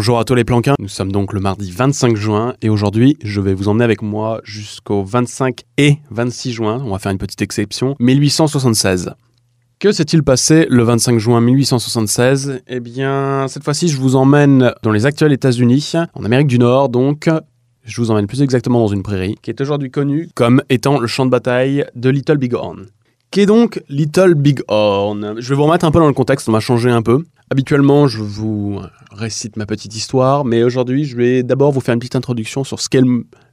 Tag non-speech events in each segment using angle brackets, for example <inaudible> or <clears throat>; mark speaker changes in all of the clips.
Speaker 1: Bonjour à tous les planquins, nous sommes donc le mardi 25 juin et aujourd'hui je vais vous emmener avec moi jusqu'au 25 et 26 juin, on va faire une petite exception, 1876. Que s'est-il passé le 25 juin 1876 Eh bien, cette fois-ci, je vous emmène dans les actuels États-Unis, en Amérique du Nord, donc. Je vous emmène plus exactement dans une prairie, qui est aujourd'hui connue comme étant le champ de bataille de Little Big Horn. Qu'est donc Little Big Horn? Je vais vous remettre un peu dans le contexte, on va changer un peu. Habituellement, je vous récite ma petite histoire, mais aujourd'hui, je vais d'abord vous faire une petite introduction sur ce qu'est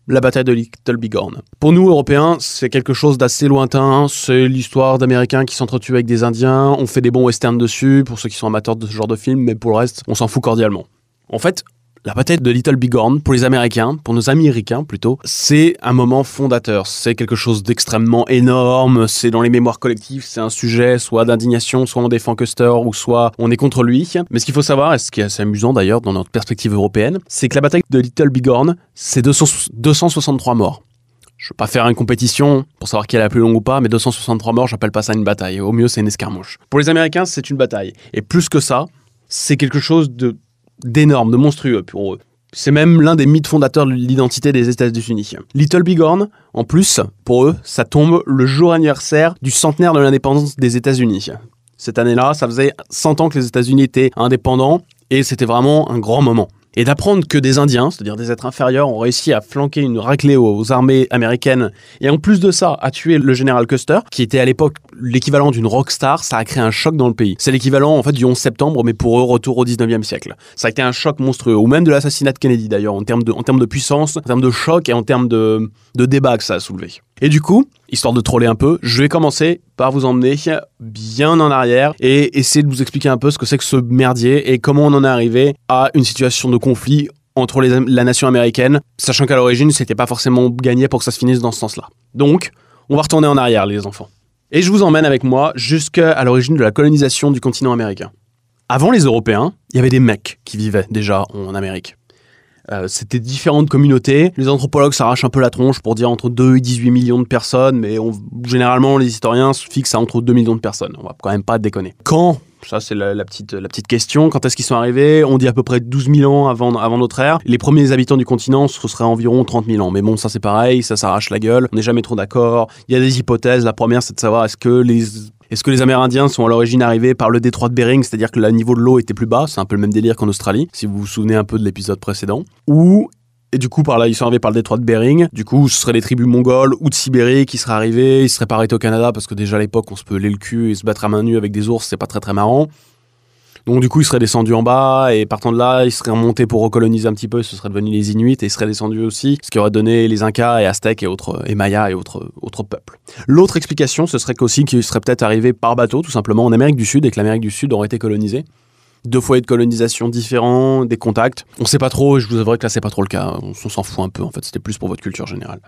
Speaker 1: la bataille de Little Bighorn. Pour nous, Européens, c'est quelque chose d'assez lointain. C'est l'histoire d'Américains qui s'entretuent avec des Indiens. On fait des bons westerns dessus, pour ceux qui sont amateurs de ce genre de film, mais pour le reste, on s'en fout cordialement. En fait, la bataille de Little Bighorn, pour les Américains, pour nos Américains plutôt, c'est un moment fondateur. C'est quelque chose d'extrêmement énorme. C'est dans les mémoires collectives. C'est un sujet soit d'indignation, soit on défend Custer, ou soit on est contre lui. Mais ce qu'il faut savoir, et ce qui est assez amusant d'ailleurs dans notre perspective européenne, c'est que la bataille de Little Bighorn, c'est 263 morts. Je ne veux pas faire une compétition pour savoir qui est la plus longue ou pas, mais 263 morts, j'appelle pas ça une bataille. Au mieux, c'est une escarmouche. Pour les Américains, c'est une bataille. Et plus que ça, c'est quelque chose de d'énorme, de monstrueux pour eux. C'est même l'un des mythes fondateurs de l'identité des États-Unis. Little Bighorn, en plus, pour eux, ça tombe le jour anniversaire du centenaire de l'indépendance des États-Unis. Cette année-là, ça faisait 100 ans que les États-Unis étaient indépendants et c'était vraiment un grand moment et d'apprendre que des Indiens, c'est-à-dire des êtres inférieurs, ont réussi à flanquer une raclée aux armées américaines et en plus de ça, à tuer le général Custer, qui était à l'époque l'équivalent d'une rockstar, ça a créé un choc dans le pays. C'est l'équivalent en fait du 11 septembre, mais pour eux, retour au 19e siècle. Ça a été un choc monstrueux, ou même de l'assassinat de Kennedy d'ailleurs, en termes de, en termes de puissance, en termes de choc et en termes de, de débat que ça a soulevé. Et du coup, histoire de troller un peu, je vais commencer par vous emmener bien en arrière et essayer de vous expliquer un peu ce que c'est que ce merdier et comment on en est arrivé à une situation de conflit entre la nation américaine, sachant qu'à l'origine, c'était pas forcément gagné pour que ça se finisse dans ce sens-là. Donc, on va retourner en arrière, les enfants. Et je vous emmène avec moi jusqu'à l'origine de la colonisation du continent américain. Avant les Européens, il y avait des mecs qui vivaient déjà en Amérique. Euh, c'était différentes communautés. Les anthropologues s'arrachent un peu la tronche pour dire entre 2 et 18 millions de personnes, mais généralement les historiens se fixent à entre 2 millions de personnes. On va quand même pas déconner. Quand ça, c'est la, petite, la petite question. Quand est-ce qu'ils sont arrivés? On dit à peu près 12 000 ans avant, avant notre ère. Les premiers habitants du continent, ce serait environ 30 000 ans. Mais bon, ça c'est pareil, ça s'arrache la gueule. On n'est jamais trop d'accord. Il y a des hypothèses. La première, c'est de savoir est-ce que les est-ce que les Amérindiens sont à l'origine arrivés par le détroit de Bering, c'est-à-dire que le niveau de l'eau était plus bas, c'est un peu le même délire qu'en Australie, si vous vous souvenez un peu de l'épisode précédent, ou et du coup, par là, ils sont arrivés par le détroit de Bering. Du coup, ce seraient les tribus mongoles ou de Sibérie qui seraient arrivés. Ils seraient pas arrêtés au Canada parce que déjà à l'époque, on se pelait le cul et se battre à main nue avec des ours, c'est pas très très marrant. Donc du coup, ils seraient descendus en bas et partant de là, ils seraient remontés pour recoloniser un petit peu. Ce seraient devenus les Inuits et ils seraient descendus aussi, ce qui aurait donné les Incas et Aztèques et autres et Mayas et autres autres peuples. L'autre explication, ce serait qu'aussi qu'ils seraient peut-être arrivés par bateau, tout simplement en Amérique du Sud et que l'Amérique du Sud aurait été colonisée. Deux foyers de colonisation différents, des contacts. On sait pas trop je vous avouerai que là c'est pas trop le cas. On s'en fout un peu en fait. C'était plus pour votre culture générale.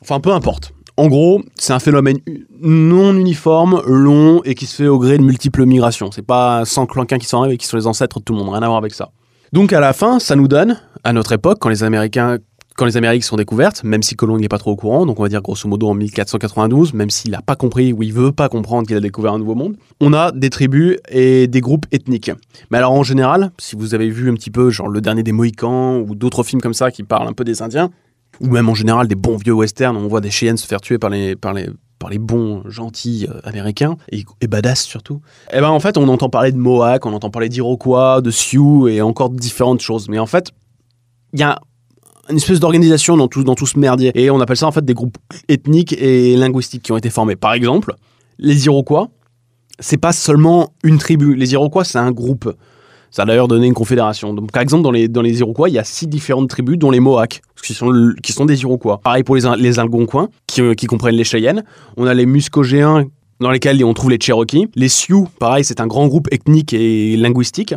Speaker 1: Enfin, peu importe. En gros, c'est un phénomène non uniforme, long et qui se fait au gré de multiples migrations. C'est pas 100 clanquins qui arrivés et qui sont les ancêtres de tout le monde, rien à voir avec ça. Donc à la fin, ça nous donne, à notre époque, quand les Américains quand les Amériques sont découvertes, même si Colomb n'est pas trop au courant, donc on va dire grosso modo en 1492, même s'il n'a pas compris ou il veut pas comprendre qu'il a découvert un nouveau monde, on a des tribus et des groupes ethniques. Mais alors en général, si vous avez vu un petit peu genre le dernier des Mohicans ou d'autres films comme ça qui parlent un peu des Indiens, ou même en général des bons vieux westerns, on voit des Cheyennes se faire tuer par les, par les, par les bons, gentils euh, américains, et, badass surtout. Et eh ben en fait, on entend parler de Mohawk, on entend parler d'Iroquois, de Sioux, et encore différentes choses. Mais en fait, il y a une espèce d'organisation dans tout, dans tout ce merdier. Et on appelle ça en fait des groupes ethniques et linguistiques qui ont été formés. Par exemple, les Iroquois, c'est pas seulement une tribu. Les Iroquois, c'est un groupe. Ça a d'ailleurs donné une confédération. Donc, par exemple, dans les, dans les Iroquois, il y a six différentes tribus, dont les Mohawks, qui sont, qui sont des Iroquois. Pareil pour les, les Algonquins, qui, euh, qui comprennent les Cheyennes. On a les Muscogéens, dans lesquels on trouve les Cherokees. Les Sioux, pareil, c'est un grand groupe ethnique et linguistique,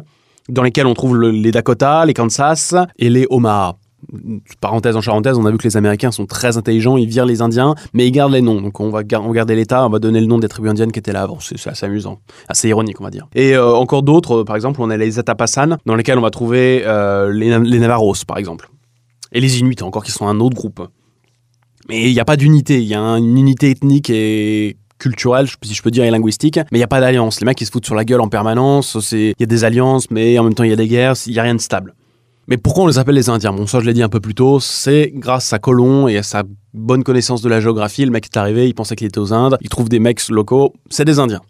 Speaker 1: dans lesquels on trouve les Dakota, les Kansas et les Omaha parenthèse en parenthèse, on a vu que les Américains sont très intelligents, ils virent les Indiens, mais ils gardent les noms. Donc on va garder l'État, on va donner le nom des tribus indiennes qui étaient là avant. C'est assez amusant, assez ironique, on va dire. Et euh, encore d'autres, par exemple, on a les Atapasan, dans lesquels on va trouver euh, les, les, Navarros, par exemple. Et les Inuits, encore, qui sont un autre groupe. Mais il n'y a pas d'unité, il y a une unité ethnique et culturelle, si je peux dire, et linguistique, mais il n'y a pas d'alliance. Les mecs, ils se foutent sur la gueule en permanence, il y a des alliances, mais en même temps, il y a des guerres, il n'y a rien de stable. Mais pourquoi on les appelle les Indiens? Bon, ça, je l'ai dit un peu plus tôt, c'est grâce à Colomb et à sa bonne connaissance de la géographie. Le mec est arrivé, il pensait qu'il était aux Indes, il trouve des mecs locaux, c'est des Indiens.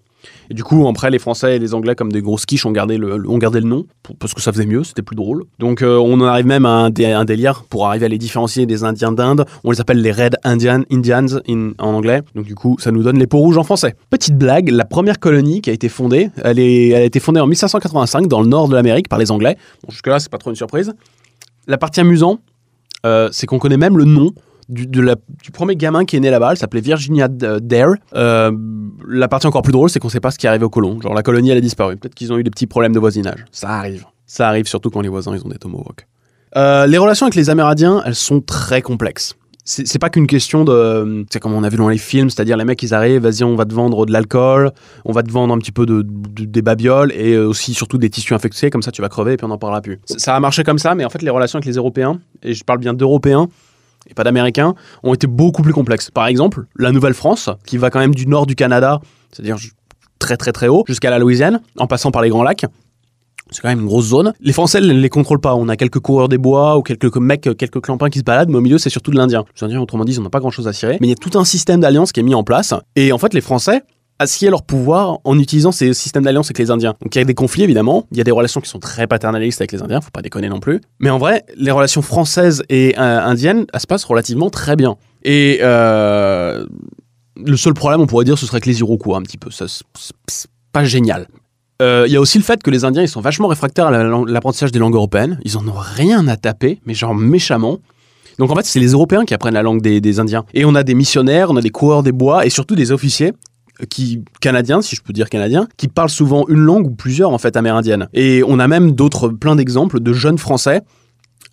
Speaker 1: Et du coup, après, les Français et les Anglais, comme des grosses quiches, ont gardé le, ont gardé le nom, parce que ça faisait mieux, c'était plus drôle. Donc, euh, on arrive même à un, délire pour arriver à les différencier des Indiens d'Inde. On les appelle les Red Indian, Indians en anglais. Donc, du coup, ça nous donne les peaux rouges en français. Petite blague, la première colonie qui a été fondée, elle, est, elle a été fondée en 1585 dans le nord de l'Amérique par les Anglais. Bon, jusque-là, c'est pas trop une surprise. La partie amusante, euh, c'est qu'on connaît même le nom du, du, premier gamin qui est né là-bas. Elle s'appelait Virginia Dare. Euh, la partie encore plus drôle, c'est qu'on ne sait pas ce qui est arrivé aux colons. Genre la colonie, elle a disparu. Peut-être qu'ils ont eu des petits problèmes de voisinage. Ça arrive. Ça arrive surtout quand les voisins, ils ont des tomahawks. Euh, les relations avec les Amérindiens, elles sont très complexes. C'est pas qu'une question de. C'est comme on a vu dans les films, c'est-à-dire les mecs, ils arrivent, vas-y, on va te vendre de l'alcool, on va te vendre un petit peu de, des babioles et aussi surtout des tissus infectés, comme ça tu vas crever et puis on n'en parlera plus. Ça a marché comme ça, mais en fait, les relations avec les Européens, et je parle bien d'Européens, et pas d'Américains, ont été beaucoup plus complexes. Par exemple, la Nouvelle-France, qui va quand même du nord du Canada, c'est-à-dire très très très haut, jusqu'à la Louisiane, en passant par les Grands Lacs. C'est quand même une grosse zone. Les Français ne les contrôlent pas. On a quelques coureurs des bois ou quelques mecs, quelques clampins qui se baladent, mais au milieu, c'est surtout de l'Indien. Les Indiens, autrement dit, ils n'ont pas grand-chose à cirer. Mais il y a tout un système d'alliance qui est mis en place. Et en fait, les Français, assier leur pouvoir en utilisant ces systèmes d'alliance avec les Indiens. Donc il y a des conflits évidemment, il y a des relations qui sont très paternalistes avec les Indiens, faut pas déconner non plus. Mais en vrai, les relations françaises et euh, indiennes, elles se passent relativement très bien. Et euh, le seul problème, on pourrait dire, ce serait que les Iroquois un petit peu. Ça, c'est pas génial. Euh, il y a aussi le fait que les Indiens, ils sont vachement réfractaires à l'apprentissage des langues européennes. Ils en ont rien à taper, mais genre méchamment. Donc en fait, c'est les Européens qui apprennent la langue des, Indiens. Et on a des missionnaires, on a des coureurs des bois et surtout des officiers qui canadiens, si je peux dire canadiens, qui parlent souvent une langue ou plusieurs en fait amérindiennes. Et on a même d'autres, plein d'exemples de jeunes Français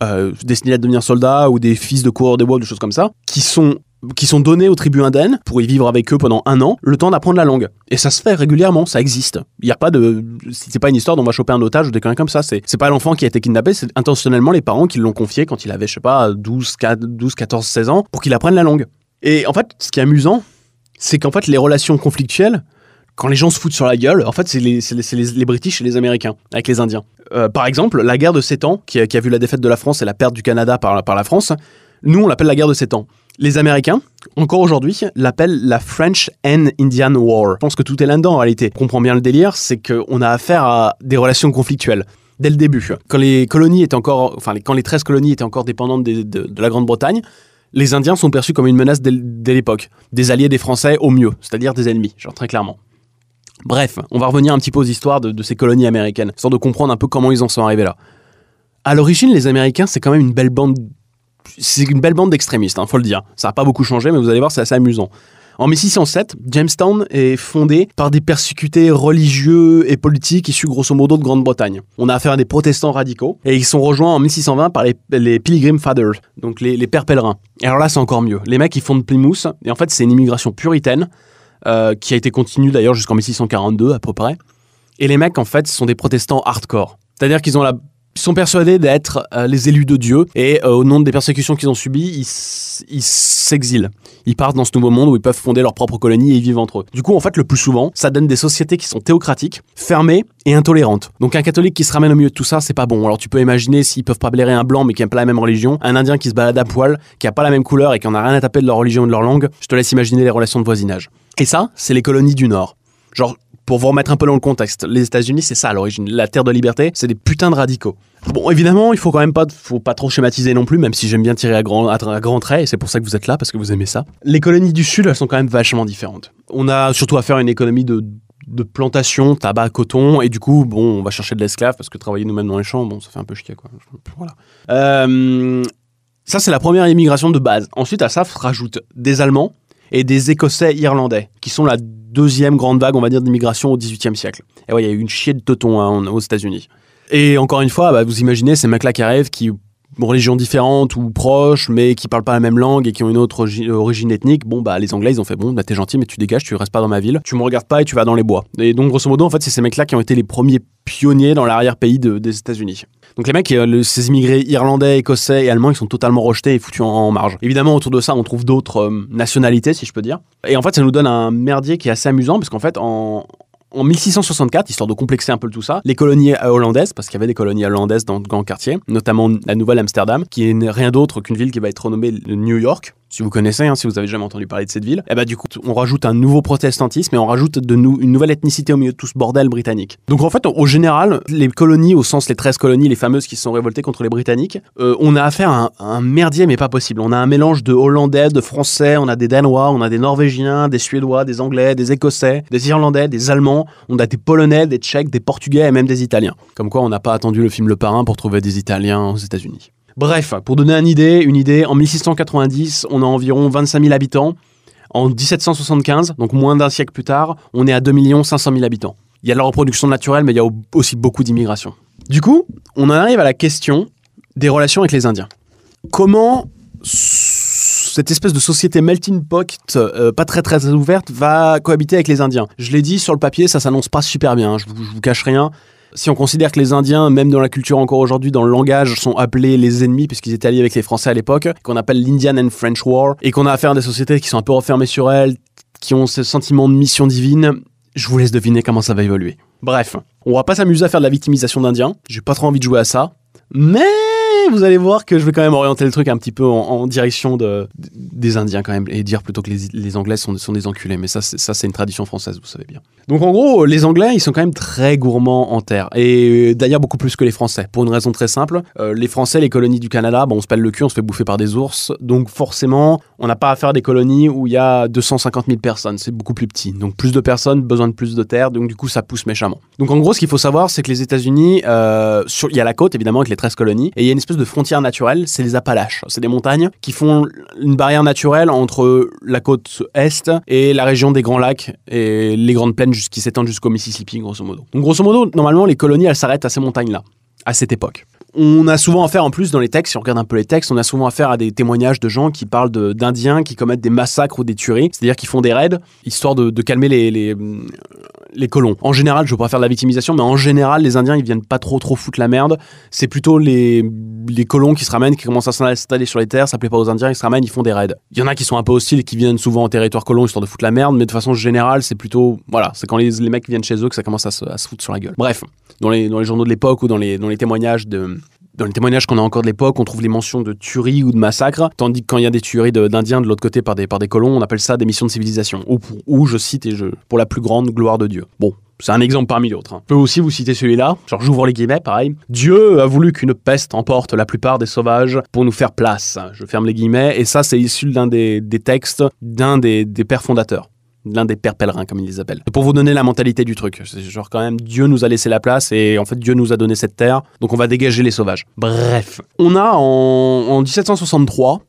Speaker 1: euh, destinés à devenir soldats ou des fils de coureurs de bois, des choses comme ça, qui sont qui sont donnés aux tribus indennes pour y vivre avec eux pendant un an, le temps d'apprendre la langue. Et ça se fait régulièrement, ça existe. Il n'y a pas de, c'est pas une histoire dont on va choper un otage ou des comme ça. C'est, c'est pas l'enfant qui a été kidnappé, c'est intentionnellement les parents qui l'ont confié quand il avait, je sais pas, 12, 12, 14, 16 ans pour qu'il apprenne la langue. Et en fait, ce qui est amusant, c'est qu'en fait, les relations conflictuelles, quand les gens se foutent sur la gueule, en fait, c'est les, les, et les Américains, avec les Indiens. Euh, par exemple, la guerre de 7 ans, qui a, vu la défaite de la France et la perte du Canada par, par la France, nous, on l'appelle la guerre de 7 ans. Les Américains, encore aujourd'hui, l'appellent la French and Indian War. Je pense que tout est là-dedans en réalité. On comprend bien le délire, c'est qu'on a affaire à des relations conflictuelles dès le début. Quand les colonies étaient encore, enfin, quand les 13 colonies étaient encore dépendantes de la Grande-Bretagne, les Indiens sont perçus comme une menace dès, l'époque, des alliés des Français au mieux, c'est-à-dire des ennemis, genre très clairement. Bref, on va revenir un petit peu aux histoires de, ces colonies américaines, histoire de comprendre un peu comment ils en sont arrivés là. À l'origine, les Américains, c'est quand même une belle bande c'est une belle bande d'extrémistes, hein, faut le dire. Ça n'a pas beaucoup changé, mais vous allez voir, c'est assez amusant. En 1607, Jamestown est fondé par des persécutés religieux et politiques issus grosso modo de Grande-Bretagne. On a affaire à des protestants radicaux et ils sont rejoints en 1620 par les, Pilgrim Fathers, donc les, pères pèlerins. Et alors là, c'est encore mieux. Les mecs, ils fondent Plymouth et en fait, c'est une immigration puritaine euh, qui a été continue d'ailleurs jusqu'en 1642 à peu près. Et les mecs, en fait, sont des protestants hardcore. C'est-à-dire qu'ils ont la sont persuadés d'être euh, les élus de Dieu et euh, au nom des persécutions qu'ils ont subies, ils s'exilent. Ils partent dans ce nouveau monde où ils peuvent fonder leur propre colonie et y vivent entre eux. Du coup, en fait, le plus souvent, ça donne des sociétés qui sont théocratiques, fermées et intolérantes. Donc un catholique qui se ramène au milieu de tout ça, c'est pas bon. Alors tu peux imaginer s'ils peuvent pas blairer un blanc mais qui n'a pas la même religion, un indien qui se balade à poil, qui a pas la même couleur et qui en a rien à taper de leur religion et de leur langue, je te laisse imaginer les relations de voisinage. Et ça, c'est les colonies du Nord. Genre, pour vous remettre un peu dans le contexte, les États-Unis, c'est ça à l'origine. La terre de liberté, c'est des putains de radicaux. Bon, évidemment, il faut quand même pas, faut pas trop schématiser non plus, même si j'aime bien tirer à grands à, grand traits, et c'est pour ça que vous êtes là, parce que vous aimez ça. Les colonies du Sud, elles sont quand même vachement différentes. On a surtout à faire une économie de, de plantation, tabac, coton, et du coup, bon, on va chercher de l'esclave, parce que travailler nous-mêmes dans les champs, bon, ça fait un peu chier, quoi. Voilà. Euh, ça, c'est la première immigration de base. Ensuite, à ça, se rajoutent des Allemands et des Écossais irlandais, qui sont la deuxième grande vague, on va dire, d'immigration au XVIIIe siècle. Et ouais, il y a eu une chier de teuton hein, aux États-Unis. Et encore une fois, bah, vous imaginez ces mecs-là qui arrivent, qui ont religion différente ou proches, mais qui parlent pas la même langue et qui ont une autre origine ethnique, bon, bah, les Anglais, ils ont fait, bon, bah, t'es gentil, mais tu dégages, tu restes pas dans ma ville, tu me regardes pas et tu vas dans les bois. Et donc, grosso modo, en fait, c'est ces mecs-là qui ont été les premiers pionniers dans l'arrière-pays des États-Unis. Donc les mecs, euh, ces immigrés irlandais, écossais et allemands, ils sont totalement rejetés et foutus en, marge. Évidemment, autour de ça, on trouve d'autres euh, nationalités, si je peux dire. Et en fait, ça nous donne un merdier qui est assez amusant, parce qu'en fait, en, en 1664, histoire de complexer un peu tout ça, les colonies hollandaises, parce qu'il y avait des colonies hollandaises dans le grand quartier, notamment la Nouvelle-Amsterdam, qui est rien d'autre qu'une ville qui va être renommée New York, si vous connaissez, hein, si vous avez jamais entendu parler de cette ville, et eh bah ben, du coup, on rajoute un nouveau protestantisme et on rajoute de une nouvelle ethnicité au milieu de tout ce bordel britannique. Donc en fait, au général, les colonies, au sens les 13 colonies, les fameuses qui se sont révoltées contre les Britanniques, euh, on a affaire à un, merdier, mais pas possible. On a un mélange de Hollandais, de Français, on a des Danois, on a des Norvégiens, des Suédois, des Anglais, des Écossais, des Irlandais, des Allemands, on a des Polonais, des Tchèques, des Portugais et même des Italiens. Comme quoi, on n'a pas attendu le film Le Parrain pour trouver des Italiens aux États-Unis. Bref, pour donner une idée, en 1690, on a environ 25 000 habitants. En 1775, donc moins d'un siècle plus tard, on est à 2 500 000 habitants. Il y a de la reproduction naturelle, mais il y a aussi beaucoup d'immigration. Du coup, on en arrive à la question des relations avec les Indiens. Comment cette espèce de société melting pot, euh, pas très très ouverte, va cohabiter avec les Indiens? Je l'ai dit sur le papier, ça s'annonce pas super bien, hein, je, vous, je vous cache rien si on considère que les Indiens, même dans la culture encore aujourd'hui, dans le langage, sont appelés les ennemis, puisqu'ils étaient alliés avec les Français à l'époque, qu'on appelle l'Indian and French War, et qu'on a affaire à des sociétés qui sont un peu refermées sur elles, qui ont ce sentiment de mission divine, je vous laisse deviner comment ça va évoluer. Bref, on va pas s'amuser à faire de la victimisation d'Indiens, j'ai pas trop envie de jouer à ça, mais vous allez voir que je vais quand même orienter le truc un petit peu en, direction de, des Indiens quand même, et dire plutôt que les, Anglais sont, sont, des enculés. Mais ça, ça c'est une tradition française, vous savez bien. Donc en gros, les Anglais, ils sont quand même très gourmands en terre, et d'ailleurs beaucoup plus que les Français, pour une raison très simple. Euh, les Français, les colonies du Canada, bon, on se pèle le cul, on se fait bouffer par des ours, donc forcément, on n'a pas à faire des colonies où il y a 250 000 personnes, c'est beaucoup plus petit. Donc plus de personnes, besoin de plus de terre, donc du coup ça pousse méchamment. Donc en gros, ce qu'il faut savoir, c'est que les États-Unis, euh, il y a la côte évidemment avec les 13 colonies, et il y a une espèce de frontière naturelle, c'est les Appalaches. C'est des montagnes qui font une barrière naturelle entre la côte est et la région des Grands Lacs et les grandes plaines qui s'étendent jusqu'au Mississippi, grosso modo. Donc, grosso modo, normalement, les colonies, elles s'arrêtent à ces montagnes-là, à cette époque on a souvent affaire en plus dans les textes, si on regarde un peu les textes, on a souvent affaire à des témoignages de gens qui parlent d'Indiens qui commettent des massacres ou des tueries, c'est-à-dire qui font des raids, histoire de, calmer les, les, colons. En général, je veux pas faire de la victimisation, mais en général, les Indiens, ils viennent pas trop trop foutre la merde. C'est plutôt les, les colons qui se ramènent, qui commencent à s'installer sur les terres, ça plaît pas aux Indiens, ils se ramènent, ils font des raids. Il y en a qui sont un peu hostiles qui viennent souvent en territoire colon, histoire de foutre la merde, mais de façon générale, c'est plutôt, voilà, c'est quand les, les, mecs viennent chez eux que ça commence à se, à se foutre sur la gueule. Bref, dans les, dans les journaux de l'époque ou dans les, dans les témoignages de dans les témoignages qu'on a encore de l'époque, on trouve les mentions de tueries ou de massacres, tandis que quand il y a des tueries d'Indiens de, l'autre côté par des, par des colons, on appelle ça des missions de civilisation, ou, ou je cite, et je, pour la plus grande gloire de Dieu. Bon, c'est un exemple parmi d'autres. Hein. Je peux aussi vous citer celui-là, genre j'ouvre les guillemets, pareil. Dieu a voulu qu'une peste emporte la plupart des sauvages pour nous faire place. Je ferme les guillemets, et ça c'est issu d'un des, des, textes d'un des, des pères fondateurs l'un des pères pèlerins, comme ils les appellent. Pour vous donner la mentalité du truc, c'est genre quand même Dieu nous a laissé la place et en fait Dieu nous a donné cette terre, donc on va dégager les sauvages. Bref, on a en, 1763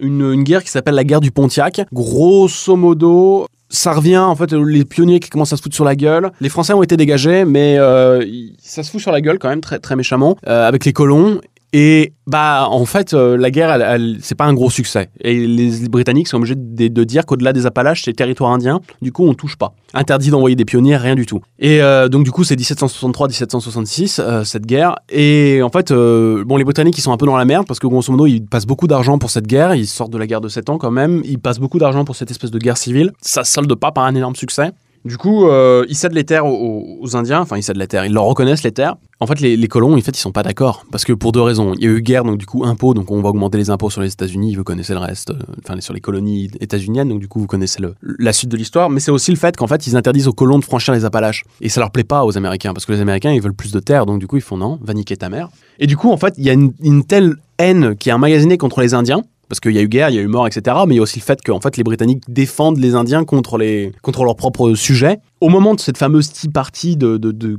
Speaker 1: une, guerre qui s'appelle la guerre du Pontiac. Grosso modo, ça revient en fait les pionniers qui commencent à se foutre sur la gueule. Les Français ont été dégagés, mais euh, ça se fout sur la gueule quand même très méchamment euh, avec les colons. Et bah en fait, euh, la guerre, elle, c'est pas un gros succès. Et les Britanniques sont obligés de, dire qu'au-delà des Appalaches, c'est territoire indien. Du coup, on touche pas. Interdit d'envoyer des pionniers, rien du tout. Et euh, donc du coup, c'est 1763-1766 euh, cette guerre. Et en fait, bon, les Britanniques ils sont un peu dans la merde parce que grosso modo, ils passent beaucoup d'argent pour cette guerre. Ils sortent de la guerre de 7 ans quand même. Ils passent beaucoup d'argent pour cette espèce de guerre civile. Ça solde pas par un énorme succès. Du coup, euh, ils cèdent les terres aux, Indiens, enfin ils cèdent les terres, ils leur reconnaissent les terres. En fait, les, colons, en fait, ils sont pas d'accord. Parce que pour deux raisons. Il y a eu guerre, donc du coup, impôts, donc on va augmenter les impôts sur les États-Unis, vous connaissez le reste, euh, enfin sur les colonies états-uniennes, donc du coup, vous connaissez la suite de l'histoire. Mais c'est aussi le fait qu'en fait, ils interdisent aux colons de franchir les Appalaches. Et ça leur plaît pas aux Américains, parce que les Américains, ils veulent plus de terres, donc du coup, ils font non, va niquer ta mère. Et du coup, en fait, il y a une, une telle haine qui est emmagasinée contre les Indiens parce qu'il y a eu guerre, il y a eu mort, etc. Mais il y a aussi le fait que fait, les Britanniques défendent les Indiens contre, les, contre leurs propres sujets. Au moment de cette fameuse Tea Party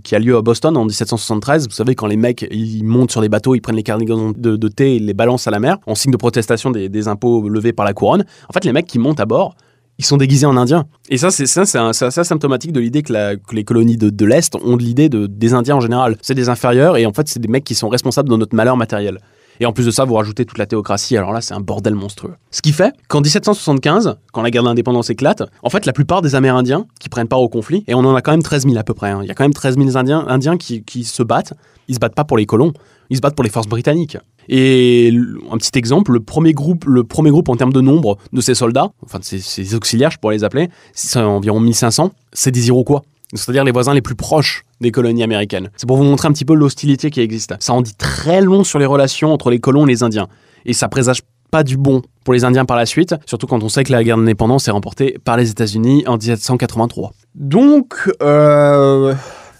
Speaker 1: qui a lieu à Boston en 1773, vous savez, quand les mecs ils montent sur des bateaux, ils prennent les carnigans de, thé et les balancent à la mer, en signe de protestation des, impôts levés par la couronne, en fait, les mecs qui montent à bord, ils sont déguisés en indiens. Et ça, c'est ça, assez symptomatique de l'idée que, les colonies de, de l'Est ont de l'idée de, des Indiens en général. C'est des inférieurs et en fait, c'est des mecs qui sont responsables de notre malheur matériel. Et en plus de ça, vous rajoutez toute la théocratie, alors là, c'est un bordel monstrueux. Ce qui fait qu'en 1775, quand la guerre d'indépendance éclate, en fait, la plupart des Amérindiens qui prennent part au conflit, et on en a quand même 13 000 à peu près, hein. il y a quand même 13 000 Indiens, qui, se battent, ils se battent pas pour les colons, ils se battent pour les forces britanniques. Et un petit exemple, le premier groupe, le premier groupe en termes de nombre de ces soldats, enfin de ces, auxiliaires, je pourrais les appeler, c'est environ 1500, c'est des Iroquois. C'est-à-dire les voisins les plus proches des colonies américaines. C'est pour vous montrer un petit peu l'hostilité qui existe. Ça en dit très long sur les relations entre les colons et les Indiens. Et ça présage pas du bon pour les Indiens par la suite, surtout quand on sait que la guerre d'indépendance est remportée par les États-Unis en 1783. Donc, euh,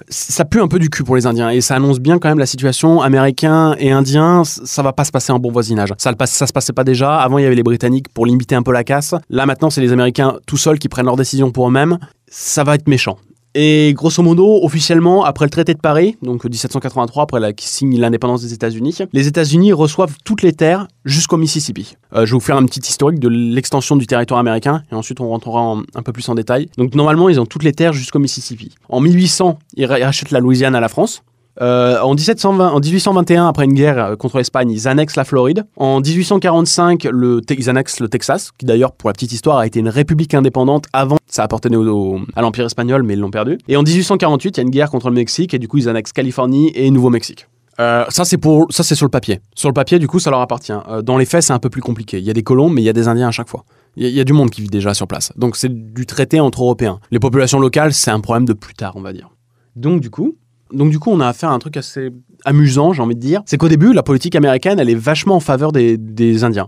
Speaker 1: ça pue un peu du cul pour les Indiens et ça annonce bien quand même la situation américain et indien. Ça va pas se passer en bon voisinage. Ça, le ça se passait pas déjà. Avant, il y avait les Britanniques pour limiter un peu la casse. Là, maintenant, c'est les Américains tout seuls qui prennent leurs décisions pour eux-mêmes. Ça va être méchant. Et grosso modo, officiellement, après le traité de Paris, donc 1783, après la, qui signe l'indépendance des États-Unis, les États-Unis reçoivent toutes les terres jusqu'au Mississippi. Euh, je vais vous faire un petit historique de l'extension du territoire américain, et ensuite on rentrera un peu plus en détail. Donc normalement, ils ont toutes les terres jusqu'au Mississippi. En 1800, ils rachètent la Louisiane à la France. Euh, en, 1720, en 1821, après une guerre euh, contre l'Espagne, ils annexent la Floride. En 1845, le, ils annexent le Texas, qui d'ailleurs, pour la petite histoire, a été une république indépendante avant. Ça appartenait au, à l'Empire espagnol, mais ils l'ont perdu. Et en 1848, il y a une guerre contre le Mexique, et du coup, ils annexent Californie et Nouveau-Mexique. Euh, ça c'est pour ça c'est sur le papier. Sur le papier du coup ça leur appartient. dans les faits c'est un peu plus compliqué. Il y a des colons mais il y a des Indiens à chaque fois. Il y, a du monde qui vit déjà sur place. Donc c'est du traité entre Européens. Les populations locales c'est un problème de plus tard on va dire. Donc du coup donc du coup, on a affaire à un truc assez amusant, j'ai envie de dire. C'est qu'au début, la politique américaine, elle est vachement en faveur des, Indiens.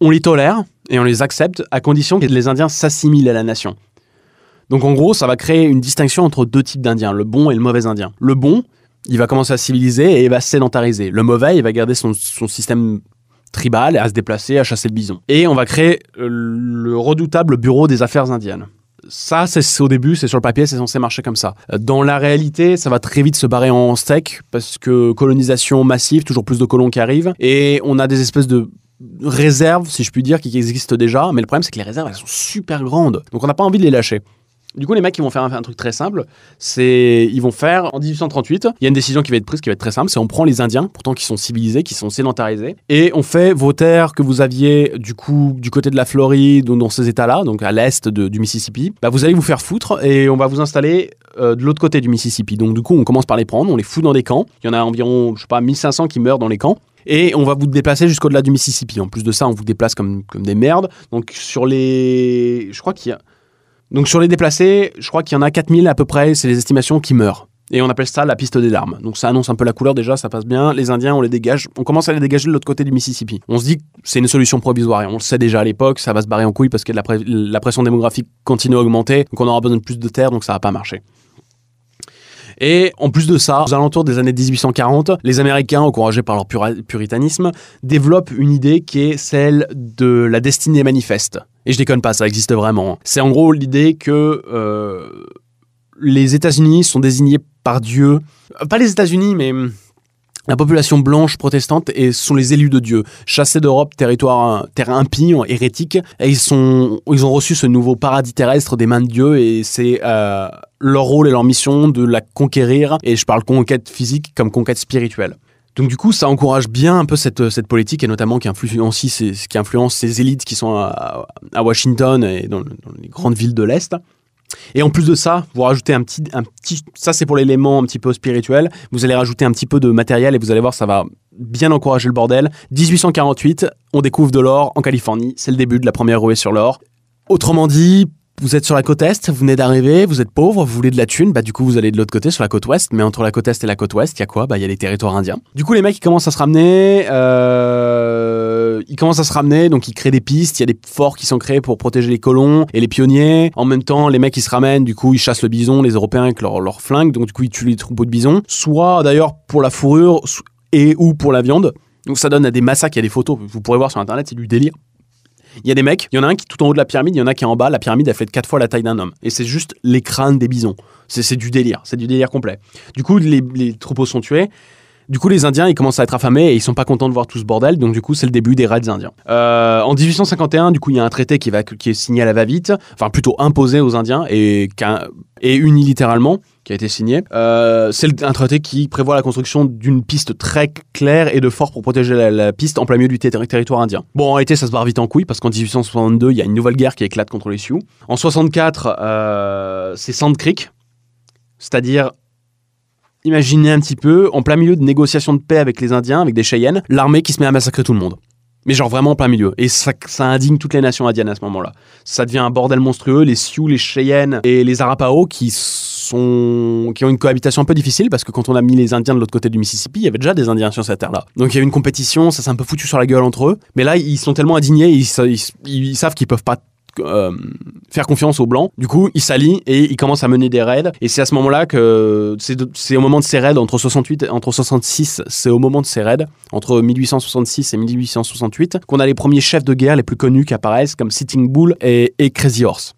Speaker 1: On les tolère et on les accepte à condition que les Indiens s'assimilent à la nation. Donc en gros, ça va créer une distinction entre deux types d'Indiens, le bon et le mauvais Indien. Le bon, il va commencer à civiliser et il va sédentariser. Le mauvais, il va garder son, système tribal, à se déplacer, à chasser le bison. Et on va créer le redoutable bureau des affaires indiennes ça, c'est au début, c'est sur le papier, c'est censé marcher comme ça. Dans la réalité, ça va très vite se barrer en steak parce que colonisation massive, toujours plus de colons qui arrivent, et on a des espèces de réserves, si je puis dire, qui existent déjà. Mais le problème, c'est que les réserves, elles sont super grandes, donc on n'a pas envie de les lâcher. Du coup, les mecs, ils vont faire un, truc très simple. C'est, ils vont faire en 1838. Il y a une décision qui va être prise, qui va être très simple. C'est on prend les Indiens, pourtant qui sont civilisés, qui sont sédentarisés, et on fait vos terres que vous aviez du coup du côté de la Floride, dans ces États-là, donc à l'est du Mississippi. Bah, vous allez vous faire foutre et on va vous installer euh, de l'autre côté du Mississippi. Donc du coup, on commence par les prendre, on les fout dans des camps. Il y en a environ, je sais pas, 1500 qui meurent dans les camps et on va vous déplacer jusqu'au-delà du Mississippi. En plus de ça, on vous déplace comme, comme des merdes. Donc sur les... Je crois qu'il y a... Donc sur les déplacés, je crois qu'il y en a 4000 à peu près, c'est les estimations qui meurent. Et on appelle ça la piste des larmes. Donc ça annonce un peu la couleur déjà, ça passe bien. Les Indiens, on les dégage. On commence à les dégager de l'autre côté du Mississippi. On se dit que c'est une solution provisoire. On le sait déjà à l'époque, ça va se barrer en couille parce que la, pression démographique continue à augmenter. Donc on aura besoin de plus de terre, donc ça va pas marcher. Et en plus de ça, aux alentours des années 1840, les Américains, encouragés par leur puritanisme, développent une idée qui est celle de la destinée manifeste. Et je déconne pas, ça existe vraiment. C'est en gros l'idée que euh, les États-Unis sont désignés par Dieu. Pas les États-Unis, mais la population blanche protestante et sont les élus de Dieu, chassés d'Europe, territoire terre impie, hérétique, et ils sont, ils ont reçu ce nouveau paradis terrestre des mains de Dieu et c'est euh, leur rôle et leur mission de la conquérir. Et je parle conquête physique comme conquête spirituelle. Donc du coup, ça encourage bien un peu cette, cette politique et notamment qui influence, qui influence ces élites qui sont à, Washington et dans, les grandes villes de l'Est. Et en plus de ça, vous rajoutez un petit, un petit ça c'est pour l'élément un petit peu spirituel, vous allez rajouter un petit peu de matériel et vous allez voir, ça va bien encourager le bordel. 1848, on découvre de l'or en Californie, c'est le début de la première rouée sur l'or. Autrement dit, vous êtes sur la côte est, vous venez d'arriver, vous êtes pauvre, vous voulez de la thune, bah du coup vous allez de l'autre côté sur la côte ouest, mais entre la côte est et la côte ouest, il y a quoi? Bah il y a les territoires indiens. Du coup les mecs ils commencent à se ramener, euh... ils commencent à se ramener, donc ils créent des pistes, il y a des forts qui sont créés pour protéger les colons et les pionniers. En même temps les mecs ils se ramènent, du coup ils chassent le bison, les Européens avec leur flingues, donc du coup ils tuent les troupeaux de bison, soit d'ailleurs pour la fourrure et ou pour la viande. Donc ça donne à des massacres, il y a des photos, vous pourrez voir sur internet, c'est du délire. Il y a des mecs, il y en a un qui est tout en haut de la pyramide, il y en a qui est en bas. La pyramide, elle fait quatre fois la taille d'un homme. Et c'est juste les crânes des bisons. C'est du délire, c'est du délire complet. Du coup, les, troupeaux sont tués. Du coup, les Indiens, ils commencent à être affamés et ils sont pas contents de voir tout ce bordel. Donc, du coup, c'est le début des raids indiens. Euh, en 1851, du coup, il y a un traité qui, va, qui est signé à la va-vite, enfin plutôt imposé aux Indiens et, et unilatéralement, qui a été signé. Euh, c'est un traité qui prévoit la construction d'une piste très claire et de fort pour protéger la, piste en plein milieu du territoire indien. Bon, en réalité, ça se barre vite en couille parce qu'en 1862, il y a une nouvelle guerre qui éclate contre les Sioux. En 64, euh, c'est Sand Creek, c'est-à-dire Imaginez un petit peu, en plein milieu de négociations de paix avec les Indiens, avec des Cheyennes, l'armée qui se met à massacrer tout le monde. Mais genre vraiment en plein milieu. Et ça, ça indigne toutes les nations indiennes à ce moment-là. Ça devient un bordel monstrueux. Les Sioux, les Cheyennes et les Arapaho qui sont, qui ont une cohabitation un peu difficile parce que quand on a mis les Indiens de l'autre côté du Mississippi, il y avait déjà des Indiens sur cette terre-là. Donc il y a une compétition, ça s'est un peu foutu sur la gueule entre eux. Mais là, ils sont tellement indignés, ils, ils savent qu'ils peuvent pas euh, faire confiance aux blancs. Du coup, ils s'allient et ils commencent à mener des raids. Et c'est à ce moment-là que c'est au moment de ces raids entre 68 entre 66, c'est au moment de ces raids entre 1866 et 1868 qu'on a les premiers chefs de guerre les plus connus qui apparaissent comme Sitting Bull et, Crazy Horse.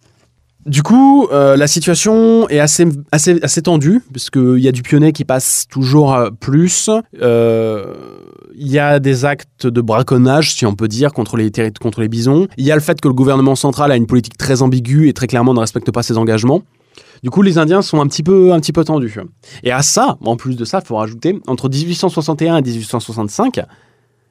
Speaker 1: Du coup, euh, la situation est assez, assez, assez tendue, puisqu'il y a du pionnier qui passe toujours plus. Euh, il y a des actes de braconnage, si on peut dire, contre les, contre les bisons. Il y a le fait que le gouvernement central a une politique très ambiguë et très clairement ne respecte pas ses engagements. Du coup, les Indiens sont un petit peu, un petit peu tendus. Et à ça, en plus de ça, il faut rajouter, entre 1861 et 1865,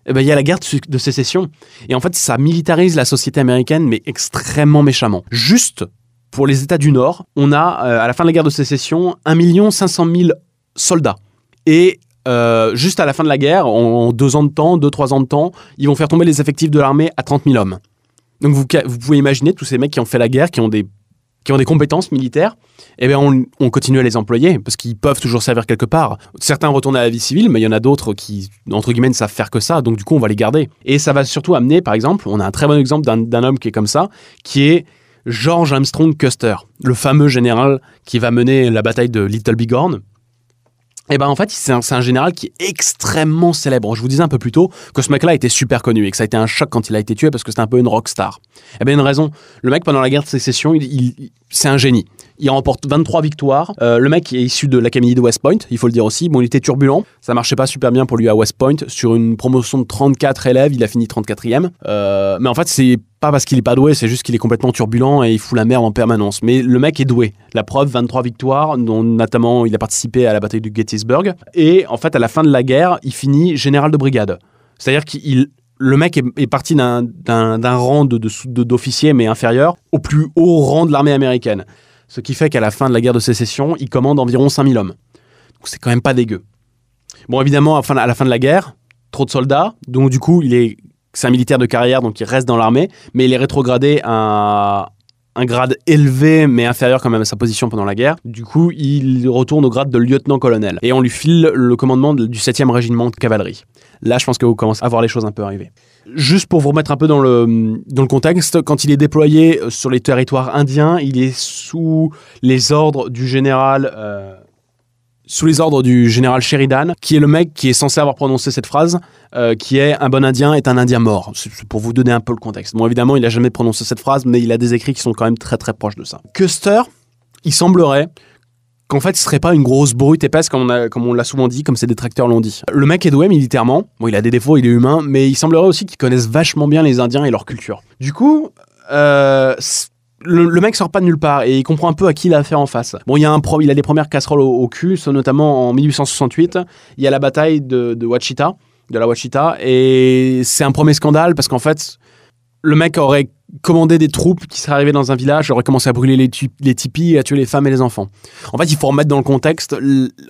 Speaker 1: eh ben, il y a la guerre de sécession. Et en fait, ça militarise la société américaine, mais extrêmement méchamment. Juste pour les États du Nord, on a, euh, à la fin de la guerre de sécession, 1 500 000 soldats. Et euh, juste à la fin de la guerre, en deux ans de temps, deux, trois ans de temps, ils vont faire tomber les effectifs de l'armée à 30 000 hommes. Donc vous, pouvez imaginer tous ces mecs qui ont fait la guerre, qui ont des, qui ont des compétences militaires, eh bien on, on continue à les employer parce qu'ils peuvent toujours servir quelque part. Certains retournent à la vie civile, mais il y en a d'autres qui, entre guillemets, ne savent faire que ça, donc du coup on va les garder. Et ça va surtout amener, par exemple, on a un très bon exemple d'un homme qui est comme ça, qui est George Armstrong Custer, le fameux général qui va mener la bataille de Little Bighorn et eh ben en fait, c'est un, général qui est extrêmement célèbre. Je vous disais un peu plus tôt que ce mec-là était super connu et que ça a été un choc quand il a été tué parce que c'était un peu une rockstar. Et eh bien une raison, le mec pendant la guerre de sécession, il, c'est un génie. Il remporte 23 victoires. Euh, le mec est issu de l'Académie de West Point, il faut le dire aussi. Bon, il était turbulent. Ça marchait pas super bien pour lui à West Point. Sur une promotion de 34 élèves, il a fini 34e. Euh, mais en fait, c'est pas parce qu'il est pas doué, c'est juste qu'il est complètement turbulent et il fout la merde en permanence. Mais le mec est doué. La preuve, 23 victoires, dont notamment il a participé à la bataille de Gettysburg. Et en fait, à la fin de la guerre, il finit général de brigade. C'est-à-dire qu'il le mec est, parti d'un rang d'officier, de, mais inférieur, au plus haut rang de l'armée américaine. Ce qui fait qu'à la fin de la guerre de sécession, il commande environ 5000 hommes. Donc c'est quand même pas dégueu. Bon, évidemment, à la fin de la guerre, trop de soldats, donc du coup, il est c'est un militaire de carrière, donc il reste dans l'armée, mais il est rétrogradé à un grade élevé, mais inférieur quand même à sa position pendant la guerre. Du coup, il retourne au grade de lieutenant-colonel. Et on lui file le commandement du 7e régiment de cavalerie. Là, je pense que vous commencez à voir les choses un peu arriver. Juste pour vous remettre un peu dans le, dans le contexte, quand il est déployé sur les territoires indiens, il est sous les ordres du général... Euh, sous les ordres du général Sheridan, qui est le mec qui est censé avoir prononcé cette phrase, euh, qui est un bon Indien est un Indien mort. C'est pour vous donner un peu le contexte. Bon, évidemment, il n'a jamais prononcé cette phrase, mais il a des écrits qui sont quand même très très proches de ça. Custer, il semblerait qu'en fait, ce serait pas une grosse brute épaisse comme on, comme on l'a souvent dit, comme ses détracteurs l'ont dit. Le mec est doué militairement. Bon, il a des défauts, il est humain, mais il semblerait aussi qu'il connaisse vachement bien les Indiens et leur culture. Du coup, euh, le, mec sort pas de nulle part et il comprend un peu à qui il a affaire en face. Bon, il y a un pro, il a des premières casseroles au, cul, notamment en 1868. Il y a la bataille de, de Wachita, de la Wachita, et c'est un premier scandale parce qu'en fait, le mec aurait commandé des troupes qui seraient arrivées dans un village, aurait commencé à brûler les, les tipis et à tuer les femmes et les enfants. En fait, il faut remettre dans le contexte,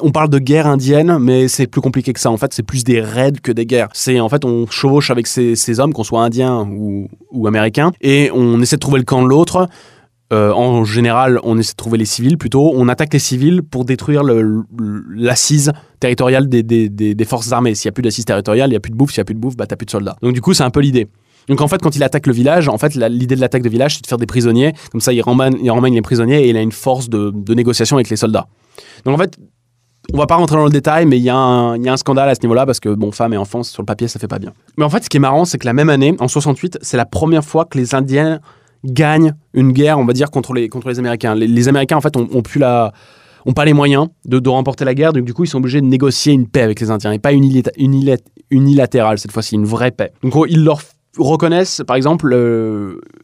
Speaker 1: on parle de guerre indienne, mais c'est plus compliqué que ça. En fait, c'est plus des raids que des guerres. C'est en fait, on chevauche avec ces, hommes, qu'on soit indiens ou, ou et on essaie de trouver le camp de l'autre. Euh, en général, on essaie de trouver les civils plutôt. On attaque les civils pour détruire l'assise territoriale des, des, des, forces armées. S'il n'y a plus d'assise territoriale, il n'y a plus de bouffe. S'il n'y a plus de bouffe, bah, t'as plus de soldats. Donc, du coup, c'est un peu l'idée. Donc en fait, quand il attaque le village, en fait, l'idée de l'attaque de village, c'est de faire des prisonniers. Comme ça, il remmène, il les prisonniers et il a une force de, négociation avec les soldats. Donc en fait, on va pas rentrer dans le détail, mais il y, a un scandale à ce niveau-là parce que, bon, femmes et enfants, sur le papier, ça fait pas bien. Mais en fait, ce qui est marrant, c'est que la même année, en 68, c'est la première fois que les Indiens gagnent une guerre, on va dire, contre les, contre les Américains. Les, Américains, en fait, ont, pu la ont pas les moyens de, de, remporter la guerre, donc du coup ils sont obligés de négocier une paix avec les Indiens, et pas unilatérale cette fois-ci, une vraie paix. Donc ils leur reconnaissent, par exemple,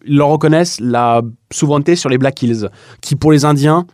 Speaker 1: ils leur reconnaissent la souveraineté sur les Black Hills, qui pour les Indiens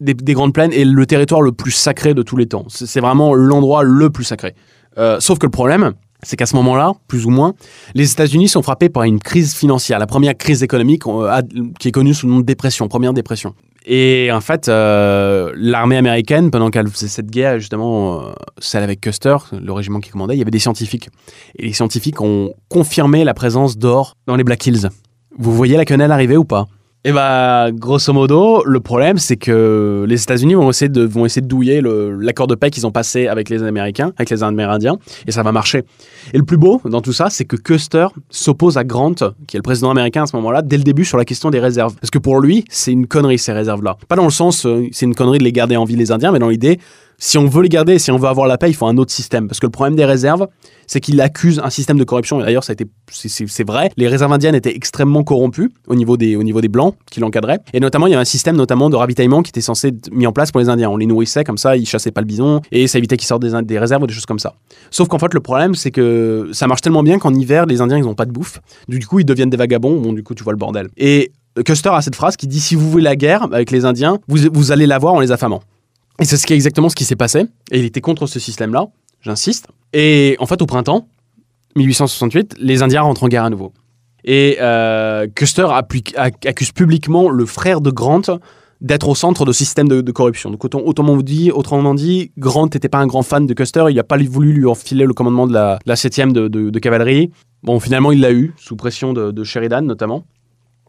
Speaker 1: des, Grandes Plaines est le territoire le plus sacré de tous les temps. C'est vraiment l'endroit le plus sacré. Euh, sauf que le problème, c'est qu'à ce moment-là, plus ou moins, les États-Unis sont frappés par une crise financière, la première crise économique euh, qui est connue sous le nom de dépression, première dépression. Et en fait, euh, l'armée américaine, pendant qu'elle faisait cette guerre, justement, euh, celle avec Custer, le régiment qui commandait, il y avait des scientifiques. Et les scientifiques ont confirmé la présence d'or dans les Black Hills. Vous voyez la quenelle arriver ou pas? Et bah, grosso modo, le problème, c'est que les États-Unis vont essayer de, vont essayer de douiller l'accord de paix qu'ils ont passé avec les Américains, avec les Amérindiens, et ça va marcher. Et le plus beau dans tout ça, c'est que Custer s'oppose à Grant, qui est le président américain à ce moment-là, dès le début sur la question des réserves. Parce que pour lui, c'est une connerie ces réserves-là. Pas dans le sens, euh, c'est une connerie de les garder en vie les Indiens, mais dans l'idée, si on veut les garder, si on veut avoir la paix, il faut un autre système. Parce que le problème des réserves, c'est qu'il accuse un système de corruption. D'ailleurs, a c'est vrai. Les réserves indiennes étaient extrêmement corrompues au niveau des, au niveau des blancs qui l'encadraient. Et notamment, il y avait un système notamment de ravitaillement qui était censé être mis en place pour les Indiens. On les nourrissait comme ça, ils chassaient pas le bison et ça évitait qu'ils sortent des, réserves ou des choses comme ça. Sauf qu'en fait, le problème, c'est que ça marche tellement bien qu'en hiver, les Indiens, ils ont pas de bouffe. Du coup, ils deviennent des vagabonds. Bon, du coup, tu vois le bordel. Et Custer a cette phrase qui dit si vous voulez la guerre avec les Indiens, vous, vous allez l'avoir en les affamant. Et c'est ce exactement ce qui s'est passé. Et il était contre ce système-là, j'insiste. Et en fait, au printemps 1868, les Indiens rentrent en guerre à nouveau. Et euh, Custer accuse publiquement le frère de Grant d'être au centre de système de, corruption. Donc autrement dit, autrement dit, Grant n'était pas un grand fan de Custer, il n'a pas voulu lui enfiler le commandement de la, 7e de, cavalerie. Bon, finalement, il l'a eu, sous pression de Sheridan notamment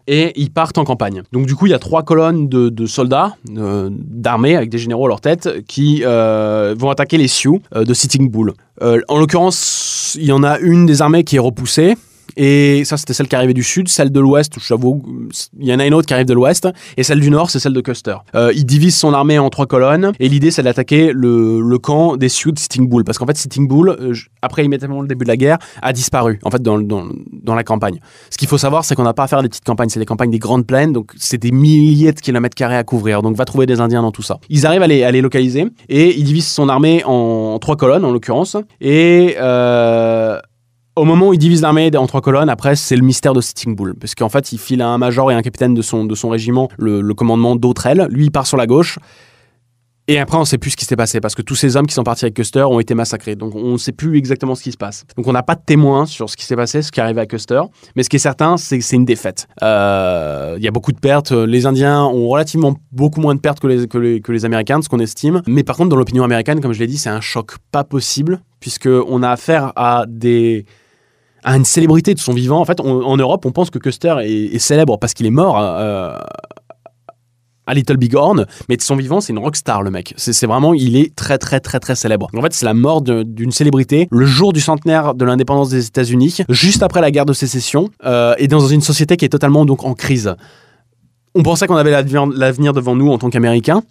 Speaker 1: et ils partent en campagne. Donc du coup, il y a trois colonnes de, soldats, euh, d'armée, avec des généraux à leur tête, qui euh, vont attaquer les Sioux euh, de Sitting Bull. en l'occurrence, il y en a une des armées qui est repoussée, et ça, c'était celle qui arrivait du sud. Celle de l'ouest, j'avoue, il y en a une autre qui arrive de l'ouest. Et celle du nord, c'est celle de Custer. Euh, il divise son armée en trois colonnes. Et l'idée, c'est d'attaquer le, camp des Sioux de Sitting Bull. Parce qu'en fait, Sitting Bull, euh, après immédiatement le début de la guerre, a disparu, en fait, dans, la campagne. Ce qu'il faut savoir, c'est qu'on n'a pas à faire des petites campagnes. C'est des campagnes des grandes plaines. Donc, c'est des milliers de kilomètres carrés à couvrir. Donc, va trouver des Indiens dans tout ça. Ils arrivent à les, localiser. Et ils divisent son armée en trois colonnes, en l'occurrence. Et... Euh, au moment où il divise l'armée en trois colonnes, après, c'est le mystère de Sitting Bull. Parce qu'en fait, il file à un major et un capitaine de son, de son régiment le, commandement d'Autrel. Lui, il part sur la gauche. Et après, on ne sait plus ce qui s'est passé parce que tous ces hommes qui sont partis avec Custer ont été massacrés. Donc, on ne sait plus exactement ce qui se passe. Donc, on n'a pas de témoins sur ce qui s'est passé, ce qui est arrivé à Custer. Mais ce qui est certain, c'est que c'est une défaite. Euh, il y a beaucoup de pertes. Les Indiens ont relativement beaucoup moins de pertes que les, que les, que les Américains, ce qu'on estime. Mais par contre, dans l'opinion américaine, comme je l'ai dit, c'est un choc pas possible puisqu'on a affaire à des à une célébrité de son vivant. En fait, en Europe, on pense que Custer est, célèbre parce qu'il est mort. Euh, à Little Big Horn, mais de son vivant, c'est une rockstar, le mec. C'est vraiment, il est très, très, très, très célèbre. En fait, c'est la mort d'une célébrité le jour du centenaire de l'indépendance des États-Unis, juste après la guerre de sécession, euh, et dans une société qui est totalement donc en crise. On pensait qu'on avait l'avenir devant nous en tant qu'Américains,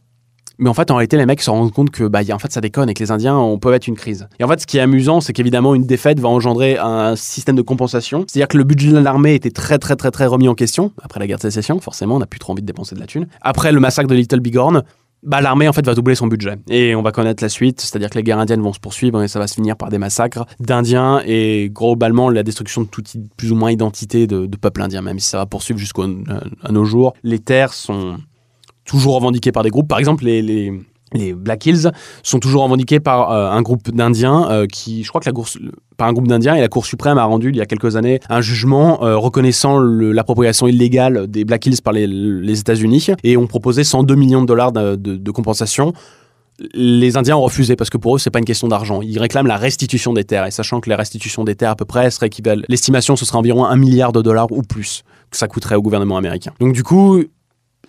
Speaker 1: mais en fait, en réalité, les mecs se rendent compte que bah, en fait, ça déconne et que les Indiens, on peut être une crise. Et en fait, ce qui est amusant, c'est qu'évidemment, une défaite va engendrer un système de compensation. C'est-à-dire que le budget de l'armée était très, très, très, très remis en question après la guerre de sécession. Forcément, on n'a plus trop envie de dépenser de la thune. Après le massacre de Little Bighorn, bah, l'armée en fait va doubler son budget et on va connaître la suite, c'est-à-dire que les guerres indiennes vont se poursuivre et ça va se finir par des massacres d'Indiens et globalement la destruction de toute plus ou moins identité de, de peuple indien, même si ça va poursuivre jusqu'à nos jours. Les terres sont toujours revendiqués par des groupes. Par exemple, les, Black Hills sont toujours revendiqués par euh, un groupe d'Indiens euh, qui, je crois que la cour, par un groupe d'Indiens et la Cour suprême a rendu il y a quelques années un jugement euh, reconnaissant l'appropriation illégale des Black Hills par les, États-Unis et ont proposé 102 millions de dollars de, de, compensation les Indiens ont refusé parce que pour eux, c'est pas une question d'argent. Ils réclament la restitution des terres. Et sachant que la restitution des terres, à peu près, serait équivalent, l'estimation, ce serait environ un milliard de dollars ou plus que ça coûterait au gouvernement américain. Donc, du coup,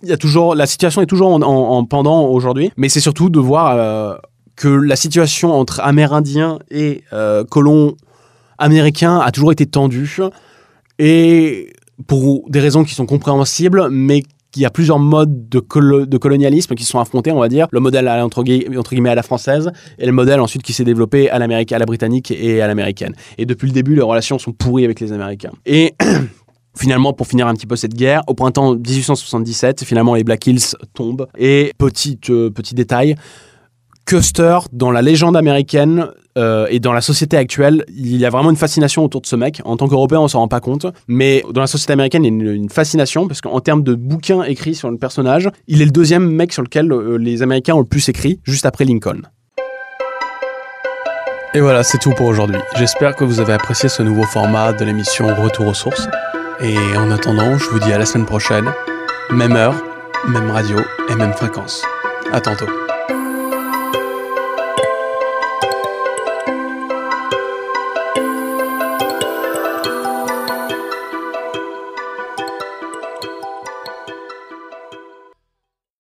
Speaker 1: il y a toujours, la situation est toujours en, pendant aujourd'hui, mais c'est surtout de voir euh, que la situation entre Amérindiens et euh, colons américains a toujours été tendue, et pour des raisons qui sont compréhensibles, mais qu'il y a plusieurs modes de, colonialisme qui sont affrontés, on va dire. Le modèle entre, entre, guillemets à la française et le modèle ensuite qui s'est développé à à la britannique et à l'américaine. Et depuis le début, les relations sont pourries avec les Américains. Et <clears throat> Finalement, pour finir un petit peu cette guerre, au printemps 1877, finalement les Black Hills tombent. Et petit, euh, petit détail, Custer, dans la légende américaine euh, et dans la société actuelle, il y a vraiment une fascination autour de ce mec. En tant qu'Européen, on s'en rend pas compte. Mais dans la société américaine, il y a une, fascination parce qu'en termes de bouquins écrits sur le personnage, il est le deuxième mec sur lequel euh, les Américains ont le plus écrit, juste après Lincoln. Et voilà, c'est tout pour aujourd'hui. J'espère que vous avez apprécié ce nouveau format de l'émission Retour aux sources. Et en attendant, je vous dis à la semaine prochaine, même heure, même radio et même fréquence. À tantôt.